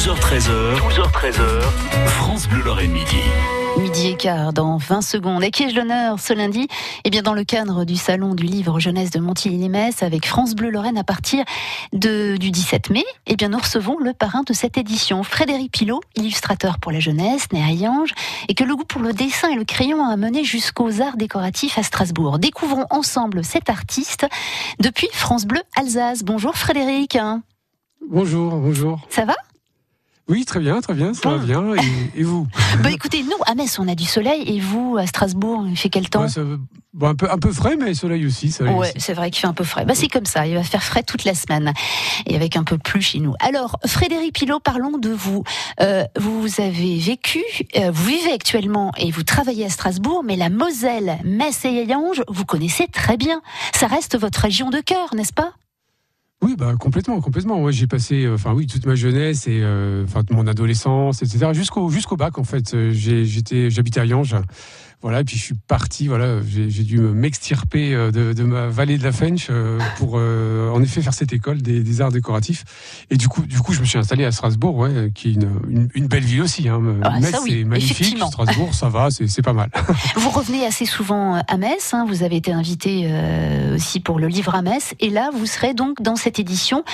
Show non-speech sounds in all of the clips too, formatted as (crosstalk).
12h13h, 12h13h, France Bleu Lorraine Midi. Midi et quart dans 20 secondes. Et qui ai-je l'honneur ce lundi? Eh bien, dans le cadre du salon du livre jeunesse de Montilly-les-Metz avec France Bleu Lorraine à partir de, du 17 mai, eh bien, nous recevons le parrain de cette édition, Frédéric Pilot, illustrateur pour la jeunesse, né à Yange, et que le goût pour le dessin et le crayon a amené jusqu'aux arts décoratifs à Strasbourg. Découvrons ensemble cet artiste depuis France Bleu Alsace. Bonjour Frédéric. Bonjour, bonjour. Ça va? Oui, très bien, très bien, ça va bien. Et, vous (laughs) bah Écoutez, nous, à Metz, on a du soleil, et vous, à Strasbourg, il fait quel temps bon, un, peu, un peu frais, mais soleil aussi. Oui, c'est vrai qu'il fait un peu frais. Bah, c'est comme ça, il va faire frais toute la semaine, et avec un peu plus chez nous. Alors, Frédéric Pilot, parlons de vous. Euh, vous avez vécu, euh, vous vivez actuellement, et vous travaillez à Strasbourg, mais la Moselle, Metz et Yange, vous connaissez très bien. Ça reste votre région de cœur, n'est-ce pas? Oui, bah complètement, complètement. Ouais, j'ai passé, euh, enfin oui, toute ma jeunesse et euh, enfin mon adolescence, etc. Jusqu'au jusqu'au bac en fait. Euh, j'étais, j'habitais à Yange. Voilà, et puis je suis parti. Voilà, j'ai dû m'extirper euh, de, de, ma vallée de la Fench euh, pour, euh, en effet, faire cette école des, des, arts décoratifs. Et du coup, du coup, je me suis installé à Strasbourg, ouais, qui est une, une, une belle ville aussi. Hein. Ah, Metz, c'est magnifique. Strasbourg, ça va, c'est pas mal. (laughs) vous revenez assez souvent à Metz. Hein. Vous avez été invité euh, aussi pour le livre à Metz. Et là, vous serez donc dans cette édition,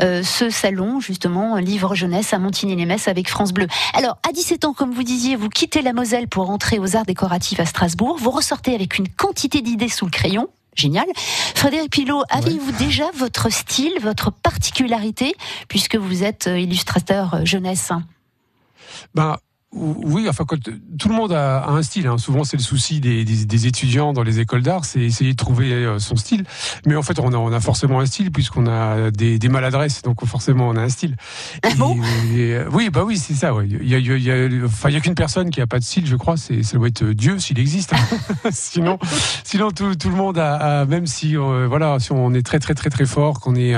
euh, ce salon justement livre jeunesse à Montigny-les-Metz avec France Bleu. Alors, à 17 ans, comme vous disiez, vous quittez la Moselle pour entrer aux arts décoratifs à Strasbourg. Vous ressortez avec une quantité d'idées sous le crayon. Génial. Frédéric Pilot, avez-vous déjà votre style, votre particularité, puisque vous êtes euh, illustrateur euh, jeunesse bah, oui, enfin, tout le monde a, un style. Hein. Souvent, c'est le souci des, étudiants dans les écoles d'art, c'est essayer de trouver euh, son style. Mais en fait, on a, on a forcément un style puisqu'on a des, maladresses, donc forcément, on a un style. Ah bon? Oui, bah oui, c'est ça. Il y a, il y a, enfin, il y a qu'une personne qui a pas de style, je crois. C'est, ça doit être Dieu s'il existe. (laughs) sinon, (laughs) sinon tout, tout, le monde a, même si, euh, voilà, si on est très, très, très, très fort, qu'on est,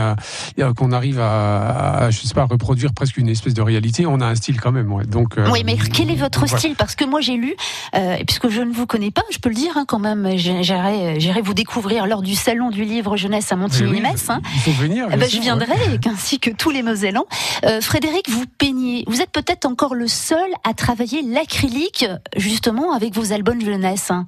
qu'on arrive à, je sais pas, à reproduire presque une espèce de réalité, on a un style quand même. Ouais. Donc, euh, oui, mais quel est votre style? Parce que moi j'ai lu, euh, puisque je ne vous connais pas, je peux le dire hein, quand même, j'irai vous découvrir lors du salon du livre jeunesse à Montigny-Metz. Hein. Il faut venir. Eh ben, je viendrai, ainsi que tous les Mosellans. Euh, Frédéric, vous peignez. Vous êtes peut-être encore le seul à travailler l'acrylique, justement, avec vos albums jeunesse. Hein.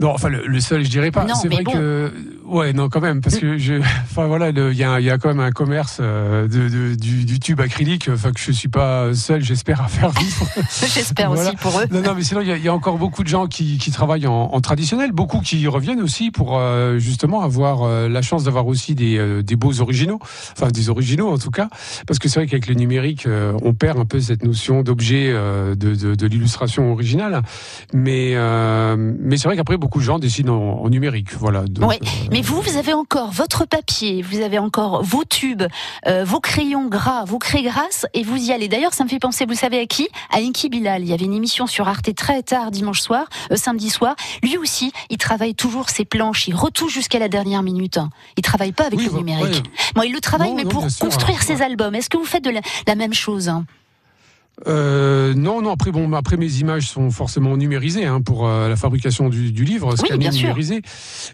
Non, enfin le, seul, je dirais pas. C'est vrai que ouais, non, quand même, parce que je, (laughs) enfin voilà, il y a, y a quand même un commerce euh, de, de du, du, tube acrylique, enfin que je suis pas seul, j'espère à faire vivre. (laughs) j'espère aussi pour eux. Non, non, mais sinon il y, y, a encore beaucoup de gens qui, qui travaillent en, en, traditionnel, beaucoup qui reviennent aussi pour euh, justement avoir euh, la chance d'avoir aussi des, des beaux originaux, enfin des originaux en tout cas, parce que c'est vrai qu'avec le numérique, on perd un peu cette notion d'objet de, de, de l'illustration originale, mais mais c'est vrai qu'après beaucoup de gens dessinent en, numérique. Voilà. oui, euh, mais vous, vous avez encore votre papier, vous avez encore vos tubes, euh, vos crayons gras, vos craies grasses, et vous y allez. D'ailleurs, ça me fait penser, vous savez à qui? À Inki Bilal. Il y avait une émission sur Arte très tard dimanche soir, euh, samedi soir. Lui aussi, il travaille toujours ses planches, il retouche jusqu'à la dernière minute. Il travaille pas avec le bah, numérique. Moi, il le travaille, mais pour construire hein, ses albums. Est-ce que vous faites de la, même chose hein? Euh, non, non. Après, bon, après mes images sont forcément numérisées hein, pour euh, la fabrication du, du livre, oui, bien numérisé.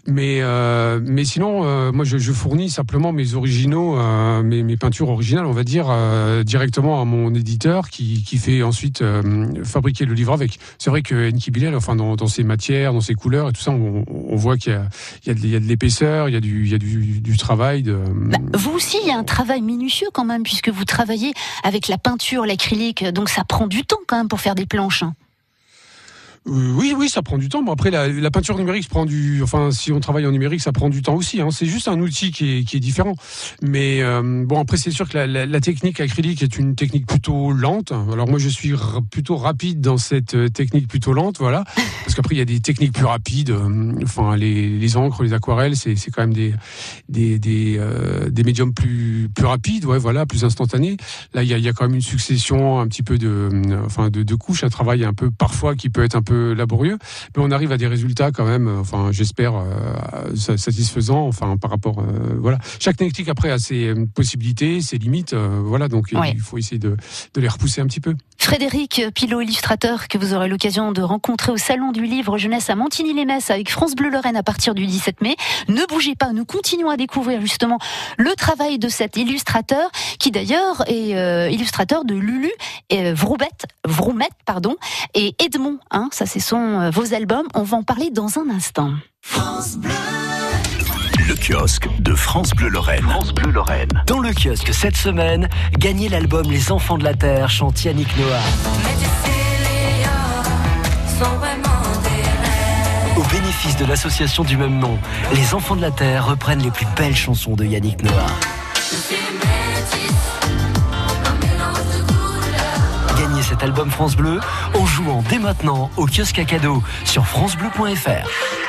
Mais euh, mais sinon, euh, moi, je, je, fournis simplement mes originaux, euh, mes, mes, peintures originales, on va dire, directement à mon éditeur qui, qui fait ensuite fabriquer le livre avec. C'est vrai que Enki Bilal, enfin, dans, dans, ses matières, dans ses couleurs et tout ça, on, on voit qu'il y a, il y a de, l'épaisseur, il y a du, il y a du, du travail. De... Bah, vous aussi, il y a un travail minutieux quand même, puisque vous travaillez avec la peinture, l'acrylique donc ça prend du temps quand même pour faire des planches. Euh, oui, oui, ça prend du temps. Bon, après, la, peinture numérique prend du. Enfin, si on travaille en numérique, ça prend du temps aussi. Hein. C'est juste un outil qui est, différent. Mais euh, bon, après, c'est sûr que la, technique acrylique est une technique plutôt lente. Alors moi, je suis plutôt rapide dans cette euh, technique plutôt lente, voilà. Parce qu'après, il y a des techniques plus rapides. Enfin, les, encres, les aquarelles, c'est quand même des des des, des médiums plus plus rapides, ouais, voilà, plus instantanés. Là, il y a, y a quand même une succession, un petit peu de, enfin, de, de couches, un travail un peu parfois qui peut être un peu laborieux, mais on arrive à des résultats quand même, enfin j'espère euh, satisfaisants, enfin par rapport, euh, voilà. Chaque technique après a ses possibilités, ses limites, euh, voilà, donc il faut essayer de, de les repousser un petit peu. Frédéric Pilot, illustrateur que vous aurez l'occasion de rencontrer au Salon du Livre Jeunesse à Montigny-les-Metz avec France Bleu Lorraine à partir du 17 mai. Ne bougez pas, nous continuons à découvrir justement le travail de cet illustrateur qui d'ailleurs est euh, illustrateur de Lulu et euh, Vroubette, Vroumette, pardon, et Edmond. Hein, ça, c'est son euh, vos albums. On va en parler dans un instant. Le kiosque de France Bleu Lorraine. France Bleu Lorraine. Dans le kiosque cette semaine, gagnez l'album Les Enfants de la Terre, chante Yannick Noah. Au bénéfice de l'association du même nom, les Enfants de la Terre reprennent les plus belles chansons de Yannick Noah. Gagnez cet album France Bleu en jouant dès maintenant au kiosque à cadeau sur francebleu.fr.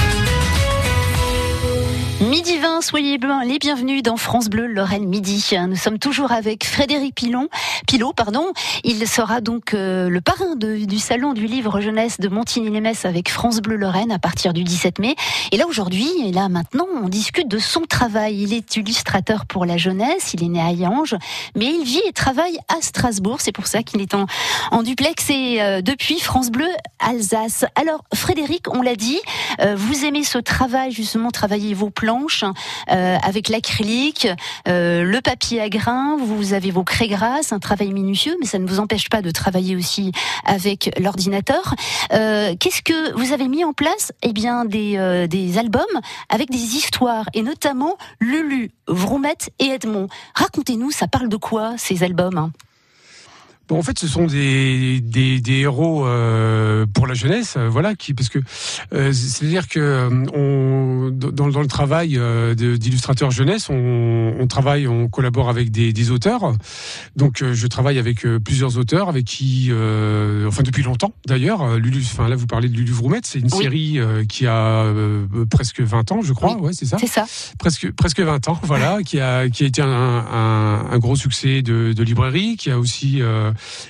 Midi 20, soyez les bienvenus dans France Bleu Lorraine Midi. Nous sommes toujours avec Frédéric Pilon, Pilot. Pardon. Il sera donc euh, le parrain du salon du livre jeunesse de Montigny-les-Metz avec France Bleu Lorraine à partir du 17 mai. Et là aujourd'hui, et là maintenant, on discute de son travail. Il est illustrateur pour la jeunesse, il est né à Yange, mais il vit et travaille à Strasbourg. C'est pour ça qu'il est en, en duplex et euh, depuis France Bleu Alsace. Alors Frédéric, on l'a dit, euh, vous aimez ce travail justement, travailler vos plans euh, avec l'acrylique, euh, le papier à grains, vous avez vos craies grasses, un travail minutieux, mais ça ne vous empêche pas de travailler aussi avec l'ordinateur. Euh, qu'est-ce que vous avez mis en place Eh bien, des, des albums avec des histoires, et notamment Lulu, Vroumette et Edmond. Racontez-nous, ça parle de quoi ces albums? En fait, ce sont des, des, des héros euh, pour la jeunesse, euh, voilà, qui parce que euh, c'est-à-dire que euh, on, dans, dans le travail euh, d'illustrateur jeunesse, on, on, travaille, on collabore avec des, des auteurs. Donc, je travaille avec plusieurs auteurs, avec qui, enfin depuis longtemps d'ailleurs. Lulu, enfin là, vous parlez de Lulu Vroumette, c'est une série qui a presque 20 ans, je crois, ouais, c'est ça. C'est ça. Presque presque 20 ans, voilà, (laughs) qui a qui a été un, un, un gros succès de, de librairie, qui a aussi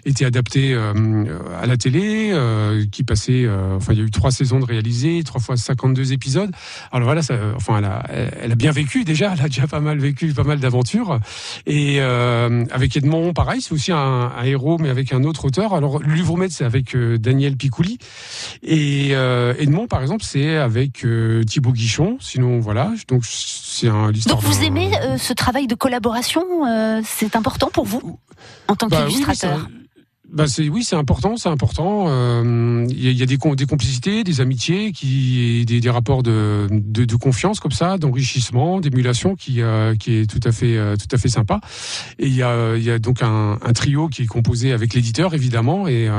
été adapté euh, à la télé, euh, qui passait, euh, enfin il y a eu trois saisons de réalisées, trois fois 52 épisodes. Alors voilà, ça, enfin elle a, elle a bien vécu déjà, elle a déjà pas mal vécu, pas mal d'aventures. Et avec Edmond, pareil, c'est aussi un, héros, mais avec un autre auteur. Alors Luvromet, c'est avec Daniel Picouli. Et Edmond, par exemple, c'est avec Thibaut Guichon. Sinon, voilà, donc c'est un Donc vous aimez ce travail de collaboration C'est important pour vous en tant bah qu'illustrateur? Bah c'est oui, c'est important, c'est important. Euh, il y, a, des, des complicités, des amitiés, qui, des, des rapports de, de, confiance comme ça, d'enrichissement, d'émulation, qui, euh, qui est tout à fait, euh, tout à fait sympa. Et il y a, y a donc un, un trio qui est composé avec l'éditeur évidemment. Et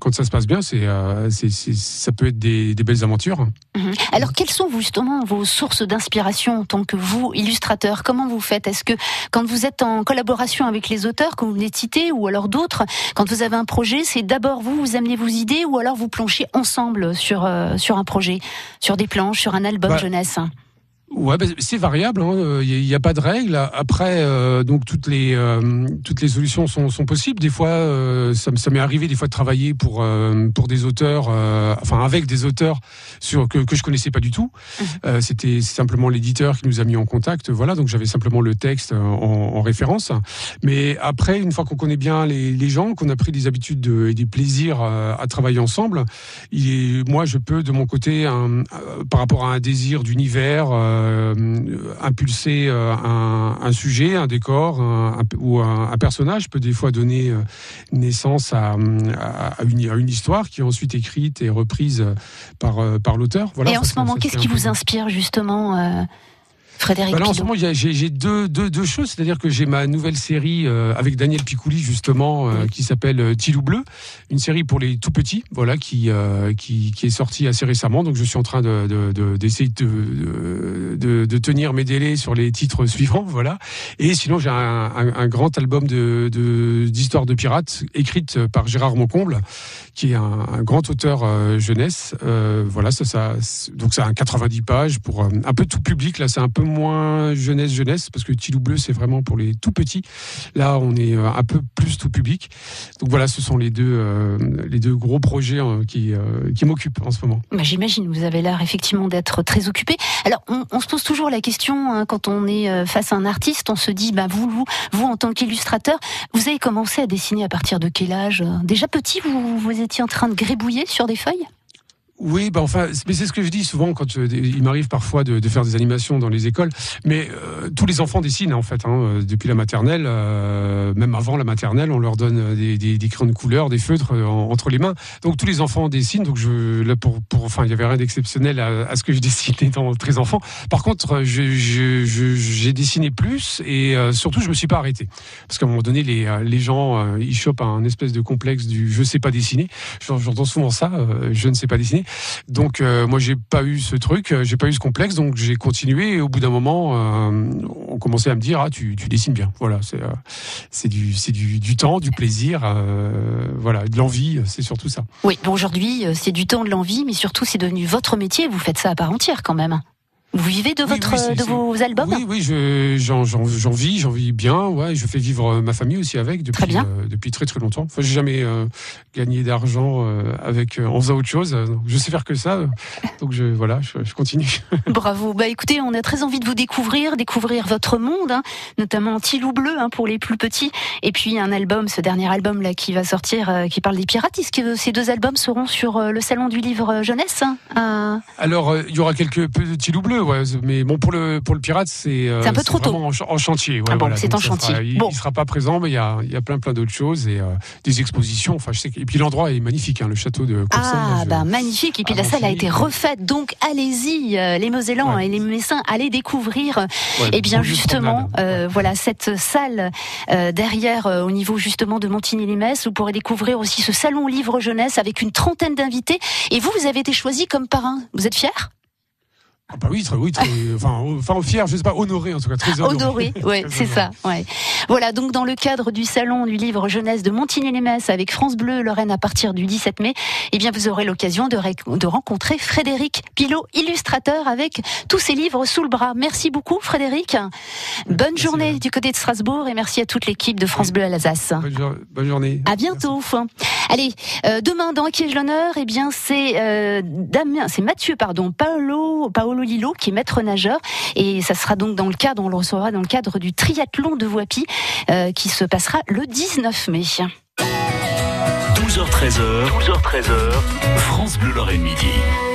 quand ça se passe bien, c'est, ça peut être des, des belles aventures. Mhm. Alors, quelles sont justement vos sources d'inspiration en tant que vous illustrateur? Comment vous faites? Est-ce que quand vous êtes en collaboration avec les auteurs, comme vous venez de citer, ou alors d'autres, quand vous avez un projet, c'est d'abord vous, vous amenez vos idées ou alors vous planchez ensemble sur, euh, sur un projet, sur des planches, sur un album bah, jeunesse? Ouais, bah, c'est variable. Il hein. n'y a, pas de règle. Après, euh, donc toutes les euh, toutes les solutions sont, sont possibles. Des fois, euh, ça, ça m'est arrivé des fois de travailler pour pour des auteurs, enfin avec des auteurs sur que que je connaissais pas du tout. Mmh. C'était simplement l'éditeur qui nous a mis en contact. Voilà, donc j'avais simplement le texte en, en, référence. Mais après, une fois qu'on connaît bien les, les gens, qu'on a pris des habitudes de, et des plaisirs à travailler ensemble, il est, moi, je peux de mon côté, un, par rapport à un désir d'univers euh, impulser euh, un, un, sujet, un décor un, ou un, personnage peut des fois donner euh, naissance à, à, une, à, une, histoire qui est ensuite écrite et reprise par, par l'auteur. Voilà, et en ce moment, qu'est-ce qui vous inspire justement Frédéric bah En ce moment, j'ai deux, deux, deux, choses. C'est-à-dire que j'ai ma nouvelle série euh, avec Daniel Picouli, justement, euh, qui s'appelle euh, Tilou Bleu. Une série pour les tout petits, voilà, qui, qui, qui, est sortie assez récemment. Donc, je suis en train d'essayer de, de, de, de, tenir mes délais sur les titres suivants, voilà. Et sinon, j'ai un, un, un, grand album d'histoires de, de, pirates, écrite par Gérard Moncomble, qui est un, un grand auteur jeunesse. voilà, ça, ça, donc, c'est un 90 pages pour un peu tout public. Là, c'est un peu moins jeunesse jeunesse parce que Tilou Bleu c'est vraiment pour les tout petits. Là, on est euh, un peu plus tout public. Donc voilà, ce sont les deux euh, les deux gros projets euh, qui qui m'occupent en ce moment. Bah, J'imagine, vous avez l'air effectivement d'être très occupé. Alors, on, se pose toujours la question hein, quand on est face à un artiste, on se dit, bah vous, vous, vous en tant qu'illustrateur, vous avez commencé à dessiner à partir de quel âge? Déjà petit, vous, vous étiez en train de gribouiller sur des feuilles? Oui, bah enfin, mais c'est ce que je dis souvent quand euh, il m'arrive parfois de, de, faire des animations dans les écoles. Mais euh, tous les enfants dessinent en fait, hein, euh, depuis la maternelle, euh, même avant la maternelle, on leur donne des, des, des crayons de couleur, des feutres en, entre les mains. Donc tous les enfants dessinent. Donc je, là pour, pour enfin, il y avait rien d'exceptionnel à, à, ce que je (laughs) dessinais dans très enfant. Par contre, j'ai je, je, dessiné plus et euh, surtout je me suis pas arrêté parce qu'à un moment donné, les, les gens ils chopent un espèce de complexe du je sais pas dessiner. J'entends souvent ça, je ne sais pas dessiner. Donc euh, moi j'ai pas eu ce truc, euh, j'ai pas eu ce complexe, donc j'ai continué et au bout d'un moment euh, on commençait à me dire ah tu, dessines bien, voilà c'est c'est du c'est du, du, temps, du plaisir, voilà de l'envie, c'est surtout ça. Oui, bon, aujourd'hui c'est du temps, de l'envie, mais surtout c'est devenu votre métier, vous faites ça à part entière quand même. Vous vivez de, votre, oui, oui, de vos albums Oui, oui, j'en vis, j'en vis bien. Ouais, je fais vivre euh, ma famille aussi avec depuis, très, euh, depuis très très longtemps. Enfin, j'ai jamais euh, gagné d'argent euh, avec en faisant autre chose. Je sais faire que ça. Donc je voilà, je, je continue. (laughs) Bravo. Bah écoutez, on a très envie de vous découvrir, découvrir votre monde, hein, notamment Tilou Bleu hein, pour les plus petits, et puis un album, ce dernier album là qui va sortir, qui parle des pirates. Est-ce que ces deux albums seront sur le salon du livre jeunesse hein, Alors il y aura quelques petits loups bleus ouais, mais bon pour le pour le pirate c'est euh, un peu trop tôt en, en, chantier. Ouais, ah bon, voilà, c'est en chantier. Sera, il, bon. il sera pas présent, mais il y a il y a plein plein d'autres choses et euh, des expositions. Enfin, je sais que, et puis l'endroit est magnifique, hein, le château de Courcelles. Ah bah magnifique. Et puis la salle a été refaite, donc allez-y, euh, les Mosellans ouais. et les Messins, allez découvrir. Et bien justement, euh, voilà cette salle derrière au niveau justement de Montigny-les-Messes, vous pourrez découvrir aussi ce salon livre jeunesse avec une trentaine d'invités. Et vous, vous avez été choisi comme parrain. Vous êtes fier? Ah bah oui, très, oui, très, enfin, enfin fier, je sais pas, honoré en tout cas, très honoré. Honoré, (laughs) ouais, c'est ça, ouais. Voilà, donc dans le cadre du salon du livre jeunesse de Montigny-les-Messes avec France Bleu Lorraine à partir du 17 mai, eh bien vous aurez l'occasion de, de, rencontrer Frédéric Pilot, illustrateur avec tous ses livres sous le bras. Merci beaucoup Frédéric. Bonne merci journée bien. du côté de Strasbourg et merci à toute l'équipe de France Bleu Alsace. Bonne, bonne journée. À bientôt. Merci. Allez, euh, demain dans Qui est l'honneur, eh bien c'est euh, c'est Mathieu pardon, Paolo Paolo Lilo qui est maître nageur et ça sera donc dans le cadre, on le recevra dans le cadre du triathlon de Voipy euh, qui se passera le 19 mai. 12h13h, 12h13h, France Bleu Lorraine Midi.